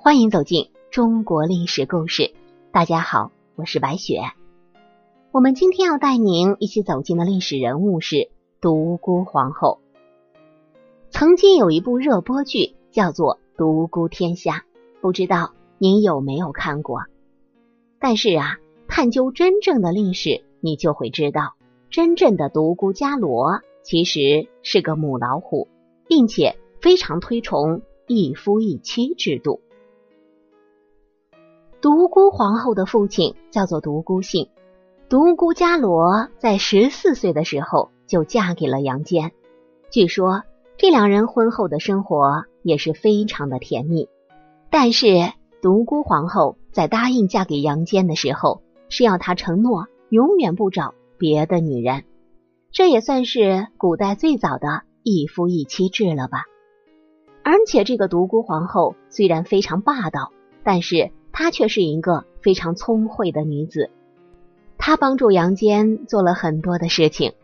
欢迎走进中国历史故事。大家好，我是白雪。我们今天要带您一起走进的历史人物是独孤皇后。曾经有一部热播剧叫做《独孤天下》，不知道您有没有看过？但是啊，探究真正的历史，你就会知道，真正的独孤伽罗其实是个母老虎，并且非常推崇一夫一妻制度。独孤皇后的父亲叫做独孤信，独孤伽罗在十四岁的时候就嫁给了杨坚。据说这两人婚后的生活也是非常的甜蜜。但是独孤皇后在答应嫁给杨坚的时候，是要他承诺永远不找别的女人。这也算是古代最早的一夫一妻制了吧？而且这个独孤皇后虽然非常霸道，但是。她却是一个非常聪慧的女子，她帮助杨坚做了很多的事情。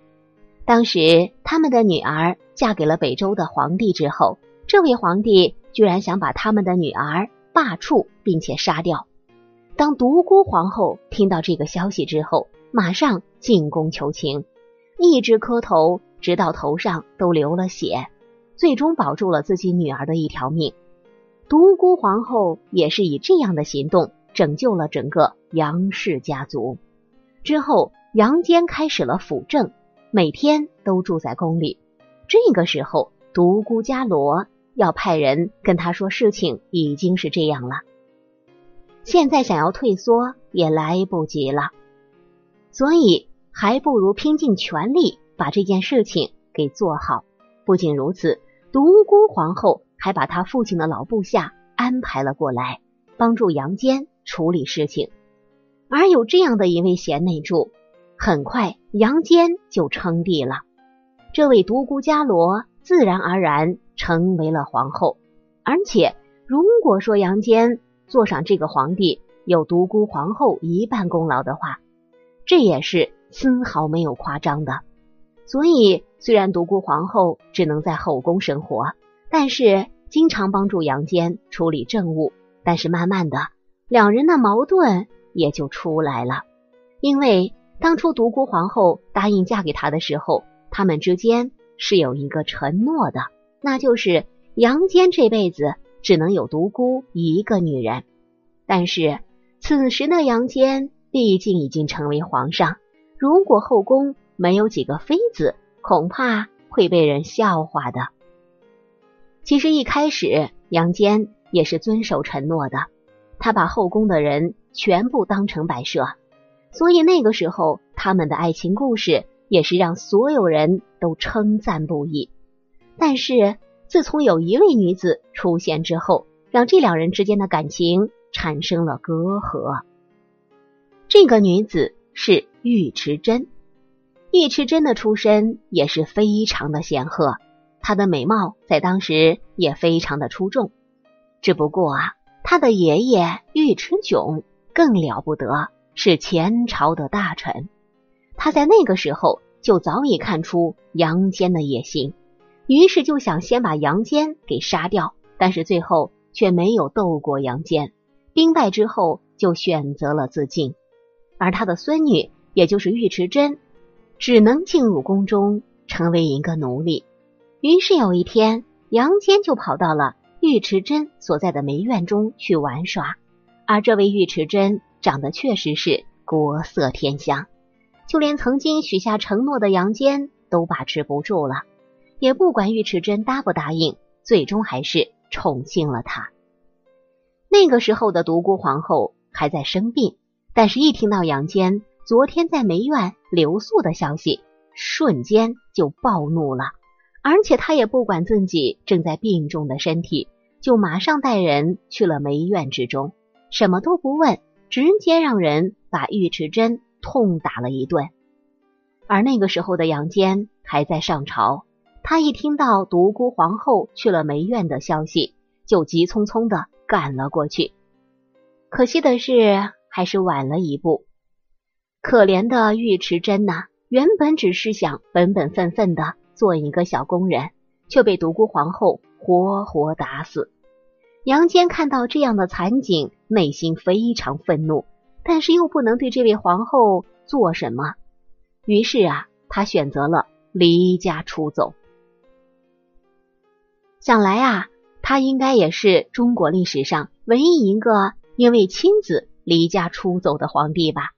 当时他们的女儿嫁给了北周的皇帝之后，这位皇帝居然想把他们的女儿罢黜并且杀掉。当独孤皇后听到这个消息之后，马上进宫求情，一直磕头，直到头上都流了血，最终保住了自己女儿的一条命。独孤皇后也是以这样的行动拯救了整个杨氏家族。之后，杨坚开始了辅政，每天都住在宫里。这个时候，独孤伽罗要派人跟他说事情已经是这样了，现在想要退缩也来不及了，所以还不如拼尽全力把这件事情给做好。不仅如此，独孤皇后。还把他父亲的老部下安排了过来，帮助杨坚处理事情。而有这样的一位贤内助，很快杨坚就称帝了。这位独孤伽罗自然而然成为了皇后。而且，如果说杨坚坐上这个皇帝有独孤皇后一半功劳的话，这也是丝毫没有夸张的。所以，虽然独孤皇后只能在后宫生活，但是。经常帮助杨坚处理政务，但是慢慢的，两人的矛盾也就出来了。因为当初独孤皇后答应嫁给他的时候，他们之间是有一个承诺的，那就是杨坚这辈子只能有独孤一个女人。但是此时的杨坚毕竟已经成为皇上，如果后宫没有几个妃子，恐怕会被人笑话的。其实一开始，杨坚也是遵守承诺的，他把后宫的人全部当成摆设，所以那个时候他们的爱情故事也是让所有人都称赞不已。但是自从有一位女子出现之后，让这两人之间的感情产生了隔阂。这个女子是尉迟珍，尉迟珍的出身也是非常的显赫。她的美貌在当时也非常的出众，只不过啊，她的爷爷尉迟迥更了不得，是前朝的大臣。他在那个时候就早已看出杨坚的野心，于是就想先把杨坚给杀掉，但是最后却没有斗过杨坚，兵败之后就选择了自尽。而他的孙女，也就是尉迟珍，只能进入宫中成为一个奴隶。于是有一天，杨坚就跑到了尉迟珍所在的梅院中去玩耍。而这位尉迟珍长得确实是国色天香，就连曾经许下承诺的杨坚都把持不住了，也不管尉迟珍答不答应，最终还是宠幸了他。那个时候的独孤皇后还在生病，但是一听到杨坚昨天在梅院留宿的消息，瞬间就暴怒了。而且他也不管自己正在病重的身体，就马上带人去了梅院之中，什么都不问，直接让人把尉迟珍痛打了一顿。而那个时候的杨坚还在上朝，他一听到独孤皇后去了梅院的消息，就急匆匆的赶了过去。可惜的是，还是晚了一步。可怜的尉迟珍呐，原本只是想本本分分的。做一个小工人，却被独孤皇后活活打死。杨坚看到这样的惨景，内心非常愤怒，但是又不能对这位皇后做什么，于是啊，他选择了离家出走。想来啊，他应该也是中国历史上唯一一个因为亲子离家出走的皇帝吧。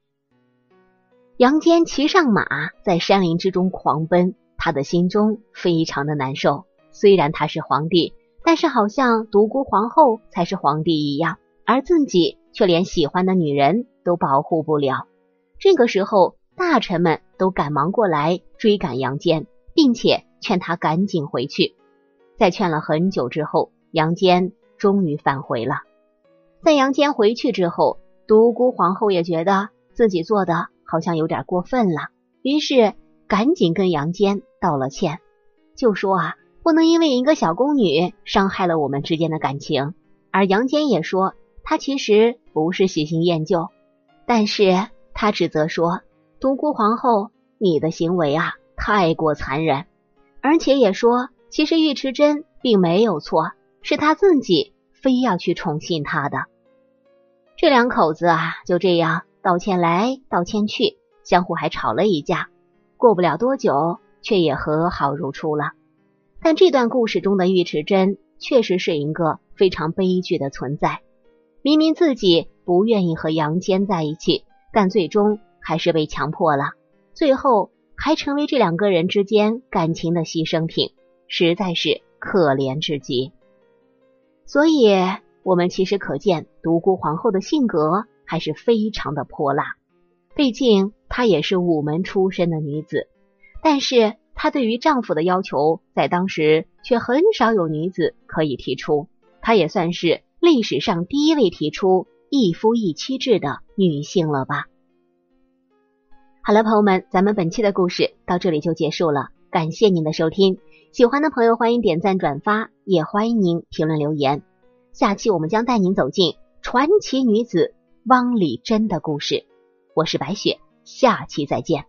杨坚骑上马，在山林之中狂奔，他的心中非常的难受。虽然他是皇帝，但是好像独孤皇后才是皇帝一样，而自己却连喜欢的女人都保护不了。这个时候，大臣们都赶忙过来追赶杨坚，并且劝他赶紧回去。在劝了很久之后，杨坚终于返回了。在杨坚回去之后，独孤皇后也觉得自己做的。好像有点过分了，于是赶紧跟杨坚道了歉，就说啊，不能因为一个小宫女伤害了我们之间的感情。而杨坚也说，他其实不是喜新厌旧，但是他指责说，独孤皇后，你的行为啊太过残忍，而且也说，其实尉迟珍并没有错，是他自己非要去宠幸他的。这两口子啊，就这样。道歉来道歉去，相互还吵了一架，过不了多久，却也和好如初了。但这段故事中的尉迟珍确实是一个非常悲剧的存在。明明自己不愿意和杨坚在一起，但最终还是被强迫了，最后还成为这两个人之间感情的牺牲品，实在是可怜至极。所以，我们其实可见独孤皇后的性格。还是非常的泼辣，毕竟她也是武门出身的女子，但是她对于丈夫的要求，在当时却很少有女子可以提出。她也算是历史上第一位提出一夫一妻制的女性了吧？好了，朋友们，咱们本期的故事到这里就结束了，感谢您的收听。喜欢的朋友欢迎点赞转发，也欢迎您评论留言。下期我们将带您走进传奇女子。汪丽珍的故事，我是白雪，下期再见。